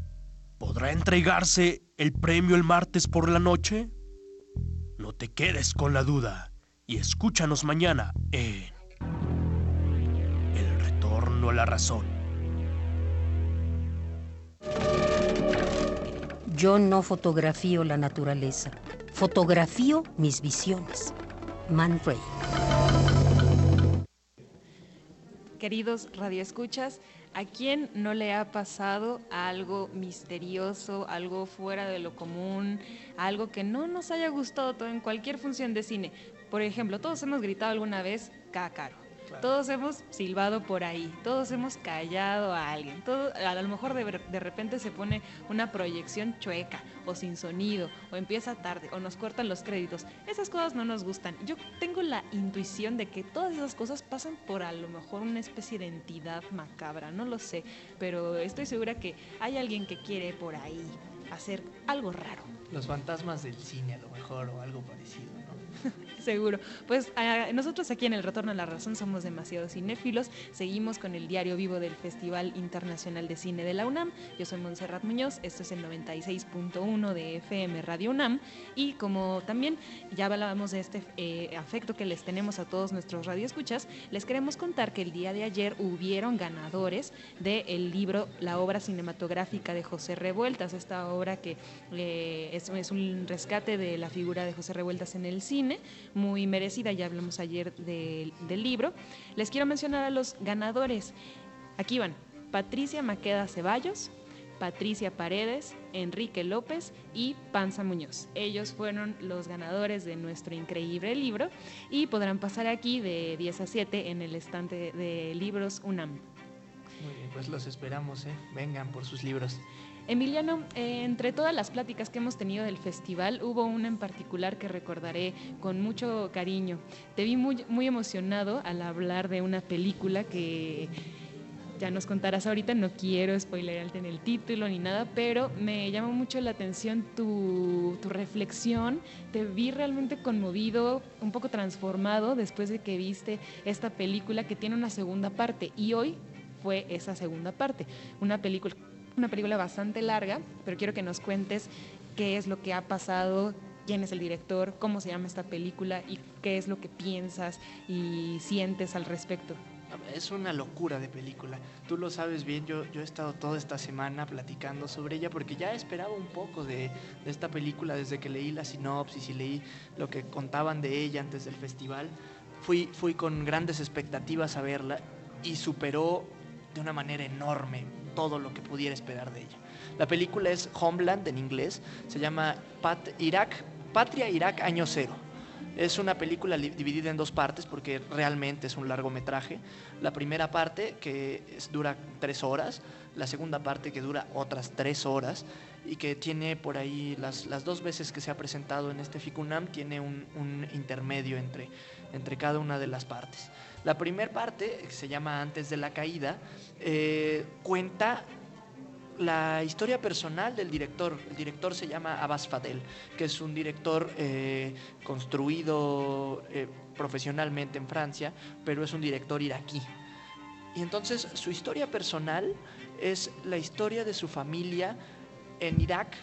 ¿Podrá entregarse el premio el martes por la noche? No te quedes con la duda y escúchanos mañana en El Retorno a la Razón. Yo no fotografío la naturaleza, fotografío mis visiones. Man Ray. Queridos radioescuchas, ¿a quién no le ha pasado algo misterioso, algo fuera de lo común, algo que no nos haya gustado todo en cualquier función de cine? Por ejemplo, todos hemos gritado alguna vez cácaro. Todos hemos silbado por ahí, todos hemos callado a alguien, todo, a lo mejor de, de, repente se pone una proyección chueca o sin sonido o empieza tarde o nos cortan los créditos. Esas cosas no nos gustan. Yo tengo la intuición de que todas esas cosas pasan por a lo mejor una especie de entidad macabra, no lo sé, pero estoy segura que hay alguien que quiere por ahí hacer algo raro. Los fantasmas del cine a lo mejor o algo parecido, ¿no? [LAUGHS] Seguro. Pues nosotros aquí en el Retorno a la Razón somos demasiado cinéfilos. Seguimos con el diario vivo del Festival Internacional de Cine de la UNAM. Yo soy Montserrat Muñoz. Esto es el 96.1 de FM Radio UNAM. Y como también ya hablábamos de este eh, afecto que les tenemos a todos nuestros radioescuchas, les queremos contar que el día de ayer hubieron ganadores del libro La obra cinematográfica de José Revueltas. Esta obra que eh, es un rescate de la figura de José Revueltas en el cine muy merecida, ya hablamos ayer del libro. Les quiero mencionar a los ganadores. Aquí van, Patricia Maqueda Ceballos, Patricia Paredes, Enrique López y Panza Muñoz. Ellos fueron los ganadores de nuestro increíble libro y podrán pasar aquí de 10 a 7 en el estante de libros UNAM. Muy bien, pues los esperamos, ¿eh? vengan por sus libros. Emiliano, eh, entre todas las pláticas que hemos tenido del festival, hubo una en particular que recordaré con mucho cariño. Te vi muy, muy emocionado al hablar de una película que ya nos contarás ahorita, no quiero spoilerarte en el título ni nada, pero me llamó mucho la atención tu, tu, reflexión, te vi realmente conmovido, un poco transformado después de que viste esta película que tiene una segunda parte y hoy fue esa segunda parte, una película una película bastante larga, pero quiero que nos cuentes qué es lo que ha pasado, quién es el director, cómo se llama esta película y qué es lo que piensas y sientes al respecto. Es una locura de película. Tú lo sabes bien, yo, yo he estado toda esta semana platicando sobre ella porque ya esperaba un poco de, de esta película desde que leí la sinopsis y leí lo que contaban de ella antes del festival. Fui, fui con grandes expectativas a verla y superó de una manera enorme todo lo que pudiera esperar de ella. La película es Homeland en inglés, se llama Pat Irak, Patria Irak Año Cero. Es una película dividida en dos partes porque realmente es un largometraje. La primera parte que dura tres horas, la segunda parte que dura otras tres horas y que tiene por ahí las, las dos veces que se ha presentado en este FICUNAM, tiene un, un intermedio entre, entre cada una de las partes. La primera parte, que se llama Antes de la Caída, eh, cuenta la historia personal del director. El director se llama Abbas Fadel, que es un director eh, construido eh, profesionalmente en Francia, pero es un director iraquí. Y entonces su historia personal es la historia de su familia en Irak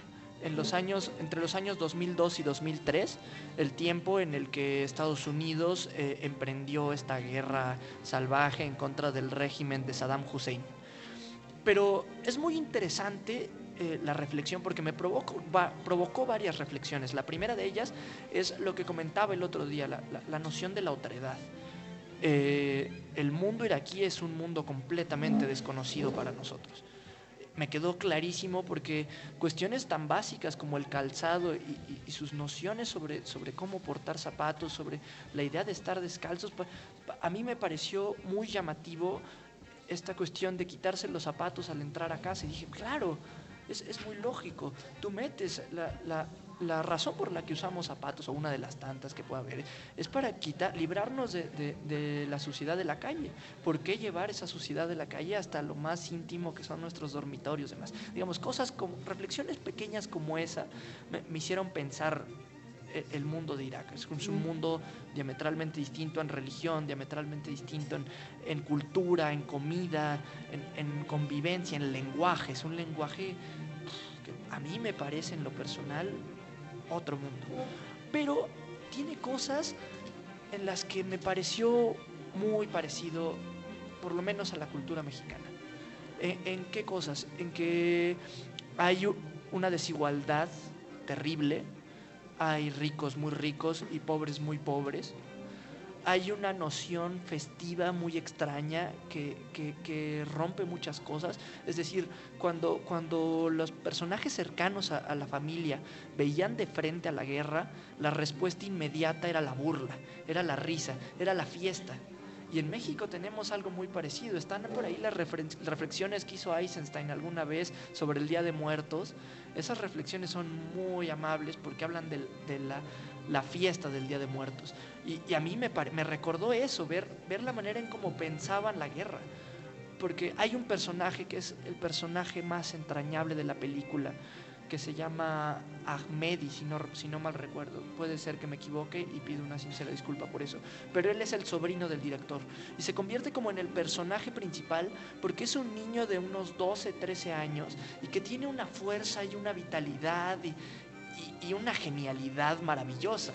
en los años, entre los años 2002 y 2003, el tiempo en el que Estados Unidos eh, emprendió esta guerra salvaje en contra del régimen de Saddam Hussein. Pero es muy interesante eh, la reflexión porque me provocó, varias reflexiones. La primera de ellas es lo que comentaba el otro día, la, la, noción de la otredad. Eh, el mundo iraquí es un mundo completamente desconocido para nosotros me quedó clarísimo porque cuestiones tan básicas como el calzado y, sus nociones sobre, sobre cómo portar zapatos, sobre la idea de estar descalzos, a mí me pareció muy llamativo esta cuestión de quitarse los zapatos al entrar a casa. Y dije, claro, es, es muy lógico, tú metes la razón por la que usamos zapatos, o una de las tantas que puede haber, es para quitar, librarnos de, la suciedad de la calle. ¿Por qué llevar esa suciedad de la calle hasta lo más íntimo que son nuestros dormitorios? Demás? Digamos, cosas como, reflexiones pequeñas como esa me, hicieron pensar eh, el mundo de Irak. Es un mundo diametralmente distinto en religión, diametralmente distinto en, cultura, en comida, en, en, convivencia, en lenguaje. Es un lenguaje que a mí me parece en lo personal otro mundo. Pero tiene cosas en las que me pareció muy parecido, por lo menos a la cultura mexicana. ¿En, qué cosas? En que hay una desigualdad terrible. Hay ricos muy ricos y pobres muy pobres. Hay una noción festiva muy extraña que, que- rompe muchas cosas. Es decir, cuando, cuando los personajes cercanos a, la familia veían de frente a la guerra, la respuesta inmediata era la burla, era la risa, era la fiesta. Y en México tenemos algo muy parecido. Están por ahí las reflexiones que hizo Eisenstein alguna vez sobre el Día de Muertos. Esas reflexiones son muy amables porque hablan de, la, la fiesta del Día de Muertos. Y, a mí me, me recordó eso, ver, ver la manera en cómo pensaban la guerra. Porque hay un personaje que es el personaje más entrañable de la película, que se llama Ahmedi, si no, si no mal recuerdo. Puede ser que me equivoque y pido una sincera disculpa por eso. Pero él es el sobrino del director y se convierte como en el personaje principal porque es un niño de unos 12, 13 años y que tiene una fuerza y una vitalidad y- una genialidad maravillosa.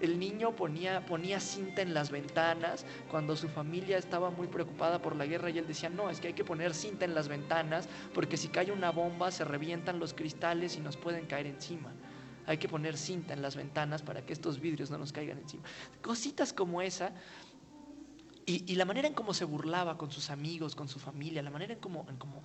El niño ponía, ponía cinta en las ventanas cuando su familia estaba muy preocupada por la guerra y él decía, no, es que hay que poner cinta en las ventanas porque si cae una bomba se revientan los cristales y nos pueden caer encima. Hay que poner cinta en las ventanas para que estos vidrios no nos caigan encima. Cositas como esa y, y la manera en cómo se burlaba con sus amigos, con su familia, la manera en cómo, en cómo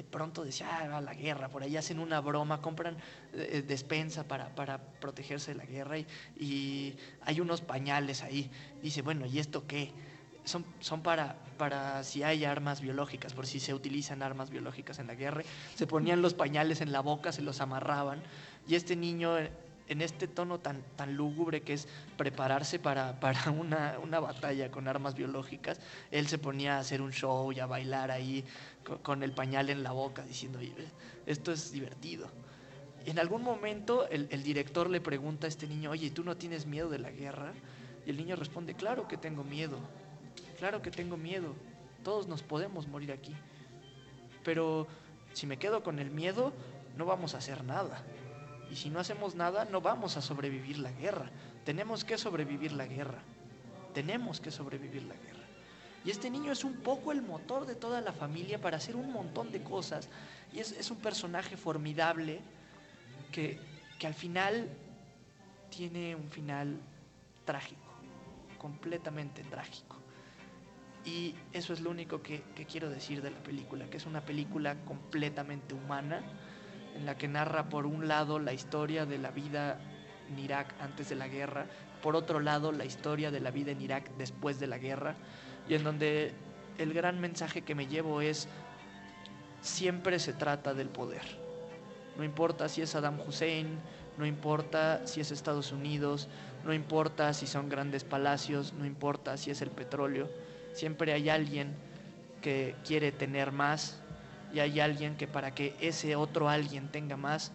de pronto decía, ah, va la guerra, por ahí hacen una broma, compran eh, despensa para, para protegerse de la guerra y, y hay unos pañales ahí. Dice, bueno, ¿y esto qué? Son, son para, para si hay armas biológicas, por si se utilizan armas biológicas en la guerra. Se ponían los pañales en la boca, se los amarraban y este niño eh, en este tono tan, tan lúgubre que es prepararse para, para una, una batalla con armas biológicas, él se ponía a hacer un show y a bailar ahí con, el pañal en la boca, diciendo, "Oye, esto es divertido. En algún momento el director le pregunta a este niño, oye, ¿tú no tienes miedo de la guerra? Y el niño responde, claro que tengo miedo, claro que tengo miedo, todos nos podemos morir aquí. Pero si me quedo con el miedo, no vamos a hacer nada. Y si no hacemos nada, no vamos a sobrevivir la guerra. Tenemos que sobrevivir la guerra. Tenemos que sobrevivir la guerra. Y este niño es un poco el motor de toda la familia para hacer un montón de cosas. Y es, es un personaje formidable que, que al final tiene un final trágico, completamente trágico. Y eso es lo único que, que quiero decir de la película, que es una película completamente humana, en la que narra por un lado la historia de la vida en Irak antes de la guerra, por otro lado la historia de la vida en Irak después de la guerra, y en donde el gran mensaje que me llevo es, siempre se trata del poder. No importa si es Saddam Hussein, no importa si es Estados Unidos, no importa si son grandes palacios, no importa si es el petróleo, siempre hay alguien que quiere tener más y hay alguien que para que ese otro alguien tenga más,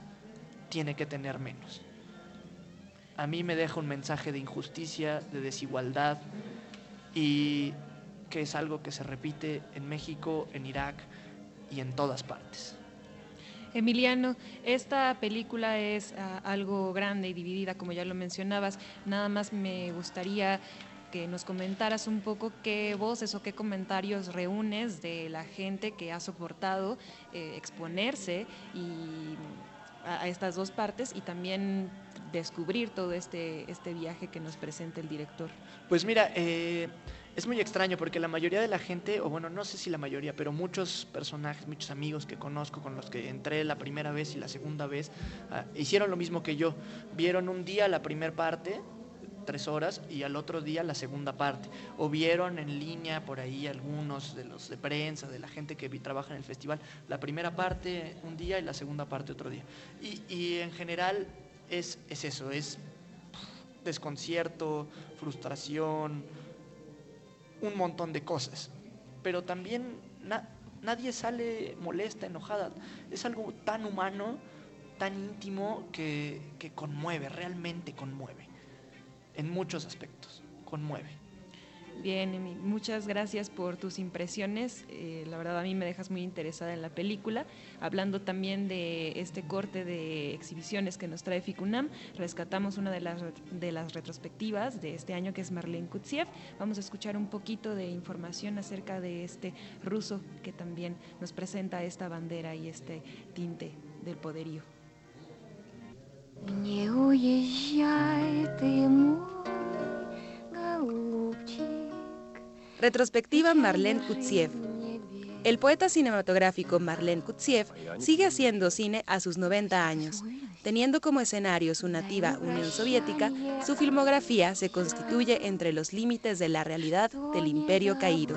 tiene que tener menos. A mí me deja un mensaje de injusticia, de desigualdad y que es algo que se repite en México, en Irak y en todas partes. Emiliano, esta película es ah, algo grande y dividida, como ya lo mencionabas. Nada más me gustaría que nos comentaras un poco qué voces o qué comentarios reúnes de la gente que ha soportado eh, exponerse y a, a estas dos partes y también descubrir todo este, este viaje que nos presenta el director. Pues mira, eh, es muy extraño porque la mayoría de la gente, o bueno, no sé si la mayoría, pero muchos personajes, muchos amigos que conozco con los que entré la primera vez y la segunda vez, ah, hicieron lo mismo que yo. Vieron un día la primera parte, tres horas, y al otro día la segunda parte. O vieron en línea por ahí algunos de los de prensa, de la gente que trabaja en el festival, la primera parte un día y la segunda parte otro día. Y, en general es, es eso, es desconcierto, frustración, un montón de cosas. Pero también na- nadie sale molesta, enojada. Es algo tan humano, tan íntimo, que conmueve, realmente conmueve. En muchos aspectos, conmueve. Bien, Emi, muchas gracias por tus impresiones. Eh, la verdad a mí me dejas muy interesada en la película. Hablando también de este corte de exhibiciones que nos trae Ficunam, rescatamos una de las, de las retrospectivas de este año que es Marlene Kutsiev. Vamos a escuchar un poquito de información acerca de este ruso que también nos presenta esta bandera y este tinte del poderío. Retrospectiva Marlene Kutsiev. El poeta cinematográfico Marlene Kutsiev sigue haciendo cine a sus 90 años. Teniendo como escenario su nativa Unión Soviética, su filmografía se constituye entre los límites de la realidad del imperio caído.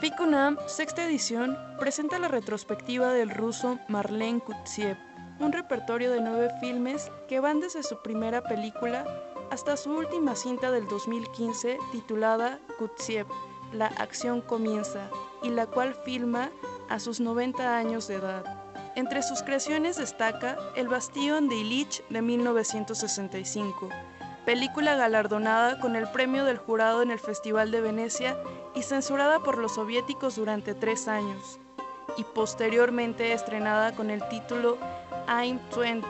FICUNAM, sexta edición, presenta la retrospectiva del ruso Marlene Kutsiev, un repertorio de nueve filmes que van desde su primera película hasta su última cinta del 2015 titulada Kutsiev, La acción comienza, y la cual filma a sus 90 años de edad. Entre sus creaciones destaca El Bastión de Ilich de 1965, película galardonada con el premio del jurado en el Festival de Venecia y censurada por los soviéticos durante tres años, y posteriormente estrenada con el título I'm 20.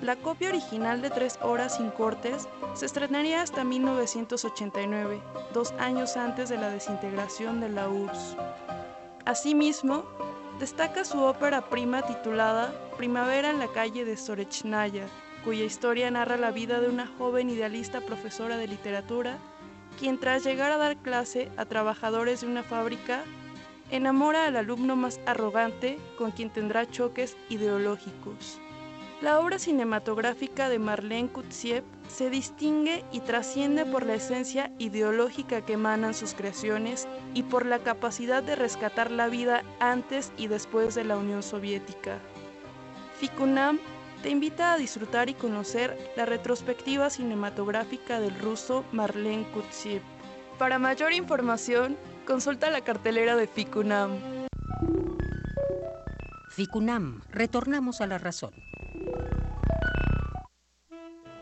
La copia original de tres horas sin cortes se estrenaría hasta 1989, dos años antes de la desintegración de la URSS. Asimismo, destaca su ópera prima titulada Primavera en la calle de Sorechnaya, cuya historia narra la vida de una joven idealista profesora de literatura, quien tras llegar a dar clase a trabajadores de una fábrica, enamora al alumno más arrogante con quien tendrá choques ideológicos. La obra cinematográfica de Marlene Kutsiev se distingue y trasciende por la esencia ideológica que emanan sus creaciones y por la capacidad de rescatar la vida antes y después de la Unión Soviética. Fikunam te invita a disfrutar y conocer la retrospectiva cinematográfica del ruso Marlene Kutsiev. Para mayor información, consulta la cartelera de Ficunam. Ficunam, retornamos a la razón.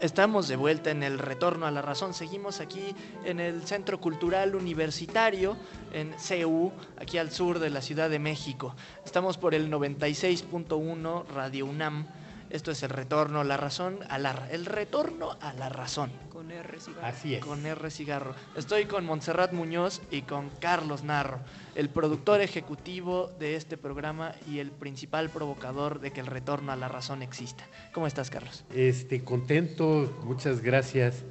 Estamos de vuelta en el retorno a la razón. Seguimos aquí en el Centro Cultural Universitario, en CEU, aquí al sur de la Ciudad de México. Estamos por el 96.1 Radio UNAM. Esto es el retorno a la razón, a la, el retorno a la razón. Con R cigarro. Así es. Con R cigarro. Estoy con Montserrat Muñoz y con Carlos Narro, el productor ejecutivo de este programa y el principal provocador de que el retorno a la razón exista. ¿Cómo estás, Carlos? Este, contento, muchas gracias.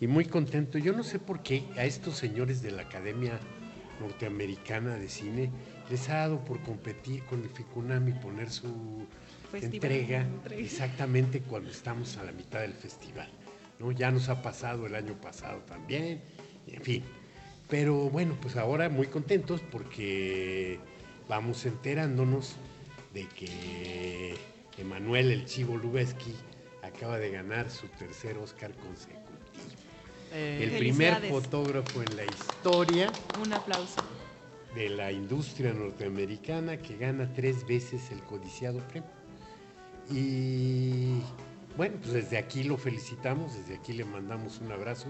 Y muy contento. Yo no sé por qué a estos señores de la Academia Norteamericana de Cine les ha dado por competir con el FICUNAM y poner su Festival. entrega Entrega. exactamente cuando estamos a la mitad del festival. ¿no? Ya nos ha pasado el año pasado también, en fin. Pero bueno, pues ahora muy contentos porque vamos enterándonos de que Emanuel el Chivo Lubeski acaba de ganar su tercer Oscar consecutivo. Eh, El primer fotógrafo en la historia Un aplauso. de la industria norteamericana que gana tres veces el codiciado premio. Y bueno, pues desde aquí lo felicitamos, desde aquí le mandamos un abrazo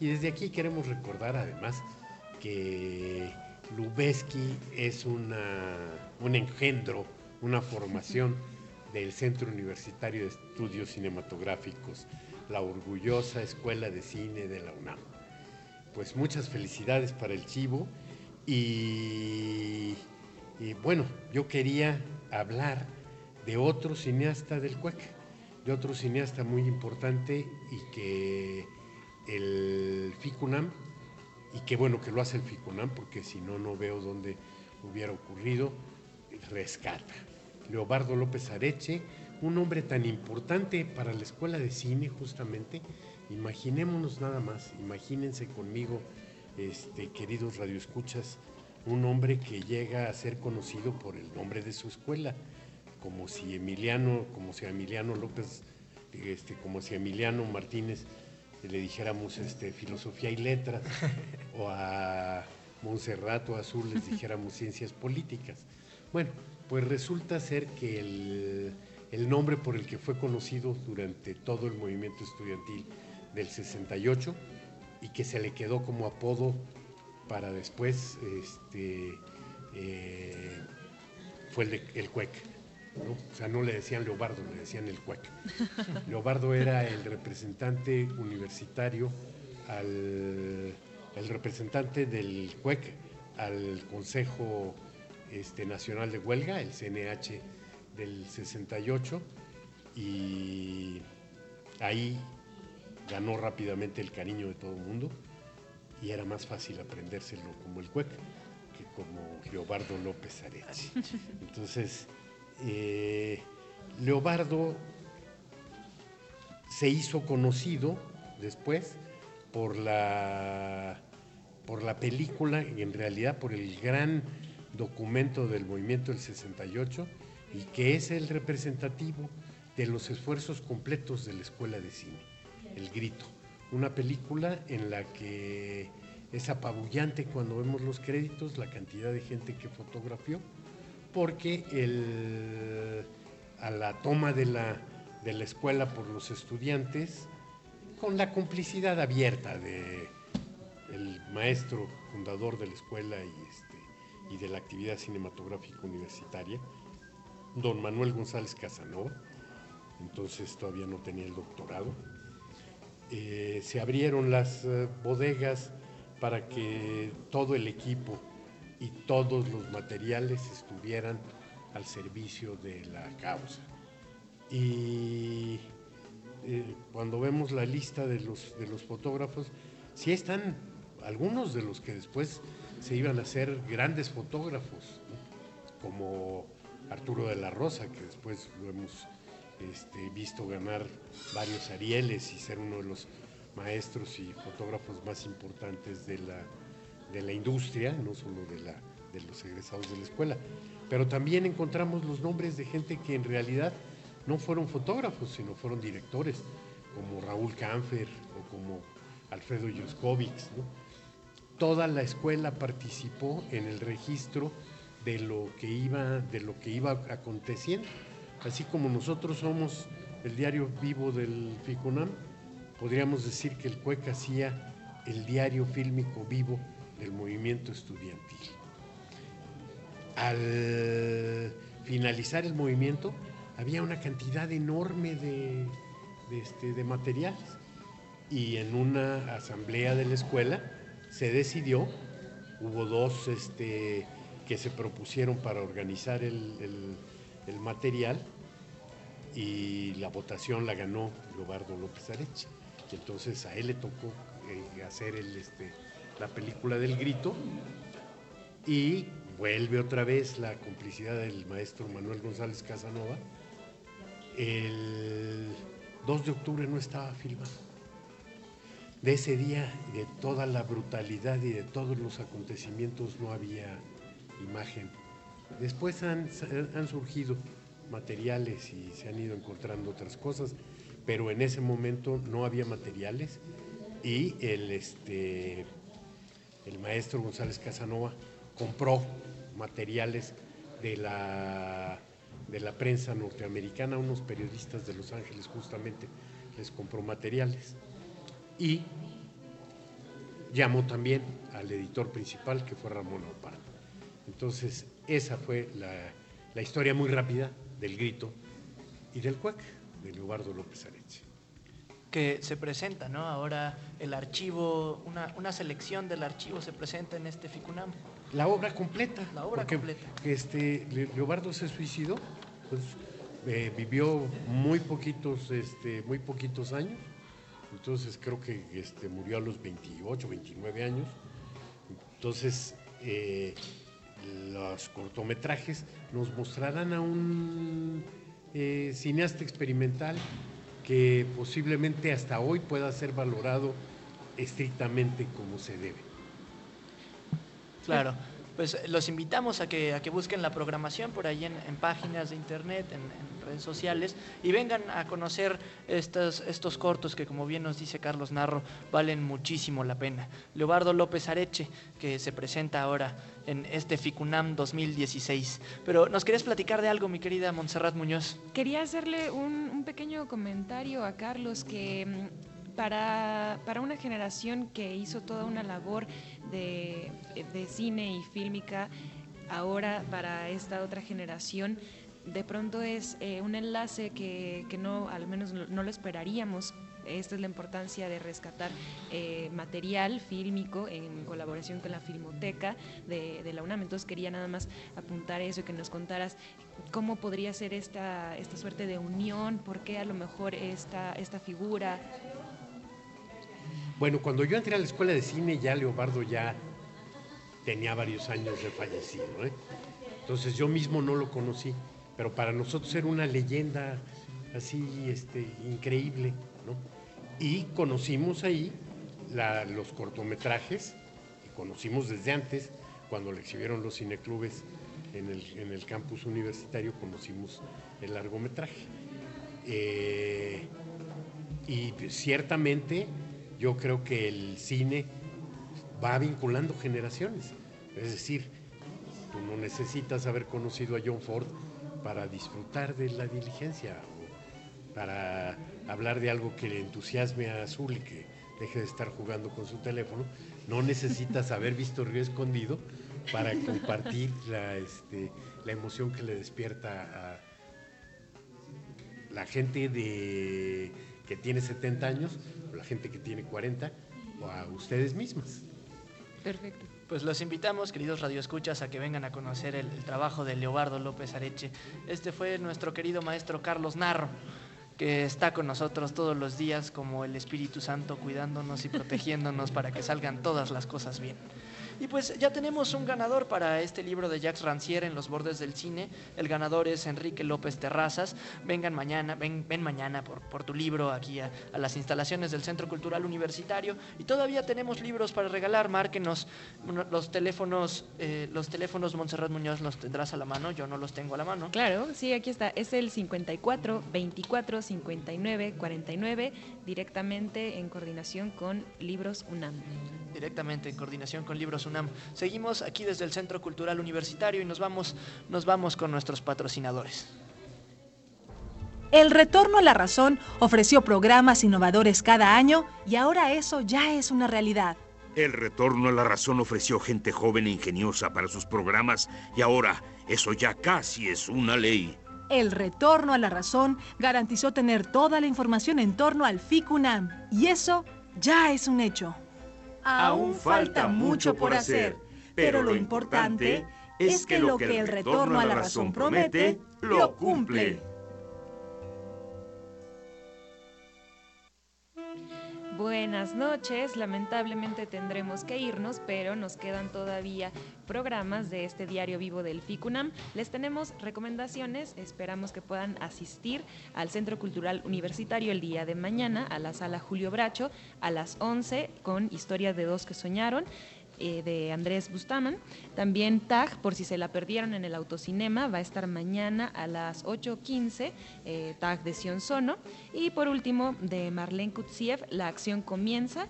y desde aquí queremos recordar además que Lubeski es una, un engendro, una formación [LAUGHS] del Centro Universitario de Estudios Cinematográficos, la orgullosa Escuela de Cine de la UNAM. Pues muchas felicidades para el Chivo y, y bueno, yo quería hablar de otro cineasta del CUEC, de otro cineasta muy importante y que el FICUNAM, y que bueno que lo hace el FICUNAM, porque si no, no veo dónde hubiera ocurrido, rescata. Leobardo López Areche, un hombre tan importante para la escuela de cine justamente, imaginémonos nada más, imagínense conmigo, este, queridos radioescuchas, un hombre que llega a ser conocido por el nombre de su escuela, como si Emiliano, como si Emiliano López, este, como si Emiliano Martínez le dijéramos este, filosofía y letras, [LAUGHS] o a Montserrat o Azul les dijéramos ciencias políticas. Bueno, pues resulta ser que el, el nombre por el que fue conocido durante todo el movimiento estudiantil del 68 y que se le quedó como apodo para después, este, eh, fue el, de, el CUEC. ¿No? O sea, no le decían Leobardo, le decían el CUEC. [LAUGHS] Leobardo era el representante universitario, al, el representante del CUEC al Consejo este, nacional de huelga, el CNH del 68, y ahí ganó rápidamente el cariño de todo el mundo y era más fácil aprendérselo como el cueca que como Leobardo López Arechi. [LAUGHS] Entonces, eh, Leobardo se hizo conocido después por la, por la película en realidad por el gran documento del movimiento del 68 y que es el representativo de los esfuerzos completos de la Escuela de Cine, El Grito. Una película en la que es apabullante cuando vemos los créditos la cantidad de gente que fotografió, porque a la toma de la, escuela por los estudiantes, con la complicidad abierta de el maestro fundador de la escuela y, este, de la actividad cinematográfica universitaria, don Manuel González Casanova, entonces todavía no tenía el doctorado. Eh, se abrieron las eh, bodegas para que todo el equipo y todos los materiales estuvieran al servicio de la causa. Y eh, cuando vemos la lista de los, de los fotógrafos, sí están algunos de los que después se iban a ser grandes fotógrafos, como Arturo de la Rosa, que después lo hemos este, visto ganar varios Arieles y ser uno de los maestros y fotógrafos más importantes de la, de la industria, no solo de, la, de los egresados de la escuela. Pero también encontramos los nombres de gente que en realidad no fueron fotógrafos, sino fueron directores, como Raúl Canfer o como Alfredo Yuskovics. Toda la escuela participó en el registro de lo que iba, de lo que iba aconteciendo. Así como nosotros somos el diario vivo del FICUNAM, podríamos decir que el CUEC hacía el diario fílmico vivo del movimiento estudiantil. Al finalizar el movimiento, había una cantidad enorme de, este, de materiales y en una asamblea de la escuela se decidió, hubo dos este, que se propusieron para organizar el, el material y la votación la ganó Leobardo López Areche. Entonces a él le tocó eh, hacer el, este, la película del grito y vuelve otra vez la complicidad del maestro Manuel González Casanova. El 2 de octubre no estaba filmado. De ese día, de toda la brutalidad y de todos los acontecimientos no había imagen. Después han, han surgido materiales y se han ido encontrando otras cosas pero en ese momento no había materiales y el, este, el maestro González Casanova compró materiales de la, de la prensa norteamericana, unos periodistas de Los Ángeles justamente les compró materiales y llamó también al editor principal que fue Ramón Opardo. Entonces esa fue la, la historia muy rápida del grito y del cuac de Leobardo López Areche. Que se presenta, ¿no? Ahora el archivo, una, una, selección del archivo se presenta en este FICUNAM. La obra completa. La obra completa. Este, Leobardo se suicidó, pues, eh, vivió muy poquitos, este, muy poquitos años, entonces creo que este, murió a los 28, 29 años. Entonces, eh, los cortometrajes nos mostrarán a un eh, cineasta experimental que posiblemente hasta hoy pueda ser valorado estrictamente como se debe. Claro, pues los invitamos a que, a que busquen la programación por ahí en, páginas de internet, en, redes sociales, y vengan a conocer estos, estos cortos que, como bien nos dice Carlos Narro, valen muchísimo la pena. Leobardo López Areche, que se presenta ahora en este FICUNAM 2016. Pero nos querías platicar de algo, mi querida Montserrat Muñoz. Quería hacerle un, un pequeño comentario a Carlos que mm, para, para, una generación que hizo toda una labor de, de, cine y fílmica, ahora para esta otra generación de pronto es eh, un enlace que, que, no, al menos no lo esperaríamos esta es la importancia de rescatar eh, material fílmico en colaboración con la Filmoteca de, la UNAM. Entonces quería nada más apuntar eso y que nos contaras cómo podría ser esta, esta suerte de unión, por qué a lo mejor esta, esta figura. Bueno, cuando yo entré a la escuela de cine ya Leobardo ya tenía varios años de fallecido. ¿eh? Entonces yo mismo no lo conocí, pero para nosotros era una leyenda así este, increíble. ¿no? Y conocimos ahí los cortometrajes, y conocimos desde antes, cuando le exhibieron los cineclubes en el, en el campus universitario, conocimos el largometraje. Eh, y ciertamente yo creo que el cine va vinculando generaciones. Es decir, tú no necesitas haber conocido a John Ford para disfrutar de la diligencia o para hablar de algo que le entusiasme a Azul y que deje de estar jugando con su teléfono, no necesitas [LAUGHS] haber visto Río Escondido para compartir la, este, la emoción que le despierta a la gente de, que tiene 70 años, o la gente que tiene 40, o a ustedes mismas. Perfecto. Pues los invitamos, queridos radioescuchas, a que vengan a conocer el, el trabajo de Leobardo López Areche. Este fue nuestro querido maestro Carlos Narro que está con nosotros todos los días como el Espíritu Santo cuidándonos y protegiéndonos para que salgan todas las cosas bien. Y pues ya tenemos un ganador para este libro de Jacques Rancière en los bordes del cine. El ganador es Enrique López Terrazas. Vengan mañana, ven, ven mañana por, por, tu libro aquí a, las instalaciones del Centro Cultural Universitario. Y todavía tenemos libros para regalar. Márquenos los teléfonos, eh, los teléfonos Montserrat Muñoz los tendrás a la mano. Yo no los tengo a la mano. Claro, sí, aquí está. Es el 54 24 59 49 directamente en coordinación con Libros UNAM. Directamente en coordinación con Libros UNAM. Seguimos aquí desde el Centro Cultural Universitario y nos vamos, nos vamos con nuestros patrocinadores. El Retorno a la Razón ofreció programas innovadores cada año y ahora eso ya es una realidad. El Retorno a la Razón ofreció gente joven e ingeniosa para sus programas y ahora eso ya casi es una ley. El Retorno a la Razón garantizó tener toda la información en torno al FICUNAM y eso ya es un hecho. Aún falta mucho por hacer, pero lo importante es que lo que el retorno a la razón promete, lo cumple. Buenas noches, lamentablemente tendremos que irnos, pero nos quedan todavía programas de este diario vivo del FICUNAM. Les tenemos recomendaciones, esperamos que puedan asistir al Centro Cultural Universitario el día de mañana a la sala Julio Bracho a las 11 con Historias de dos que soñaron. Eh, de Andrés Bustaman. También TAG, por si se la perdieron en el autocinema, va a estar mañana a las 8.15, eh, TAG de Sion Sono. Y por último, de Marlene Kutsiev, La acción comienza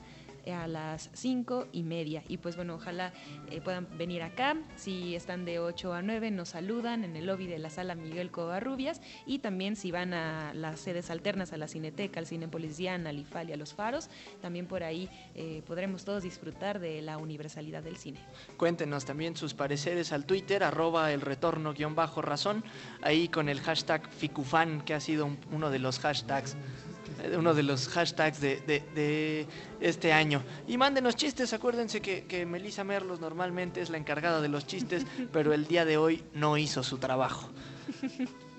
a las cinco y media. Y pues bueno, ojalá eh, puedan venir acá. Si están de 8 a 9, nos saludan en el lobby de la sala Miguel Covarrubias. Y también si van a las sedes alternas, a la Cineteca, al Cinepolis Diana, al IFAL y a los Faros, también por ahí eh, podremos todos disfrutar de la universalidad del cine. Cuéntenos también sus pareceres al Twitter, arroba el retorno guion bajo razón, ahí con el hashtag FICUFAN, que ha sido uno de los hashtags uno de los hashtags de, este año. Y mándenos chistes, acuérdense que, que Melissa Merlos normalmente es la encargada de los chistes, [LAUGHS] pero el día de hoy no hizo su trabajo.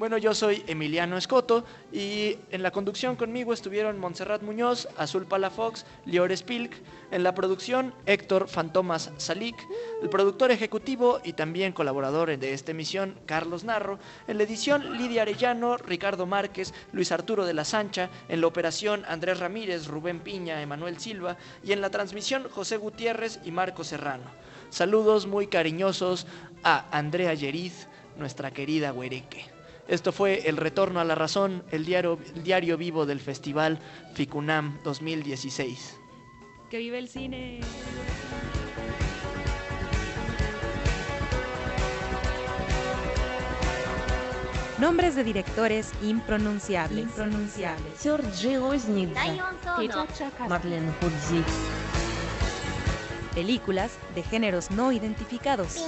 Bueno, yo soy Emiliano Escoto y en la conducción conmigo estuvieron Montserrat Muñoz, Azul Palafox, Lior Spilk, en la producción Héctor Fantomas Salik, el productor ejecutivo y también colaborador de esta emisión Carlos Narro, en la edición Lidia Arellano, Ricardo Márquez, Luis Arturo de la Sancha, en la operación Andrés Ramírez, Rubén Piña, Emanuel Silva y en la transmisión José Gutiérrez y Marco Serrano. Saludos muy cariñosos a Andrea Yeriz, nuestra querida Huereque. Esto fue El Retorno a la Razón, el diario, el diario vivo del Festival FICUNAM 2016. ¡Que vive el cine! Nombres de directores impronunciables. impronunciables. Marlene Películas de géneros no identificados.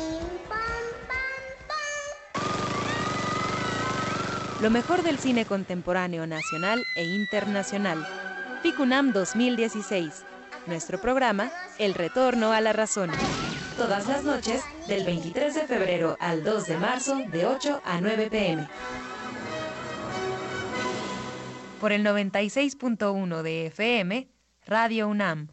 Lo mejor del cine contemporáneo nacional e internacional. FICUNAM 2016. Nuestro programa, El Retorno a la Razón. Todas las noches, del 23 de febrero al 2 de marzo, de 8 a 9 pm. Por el 96.1 de FM, Radio UNAM.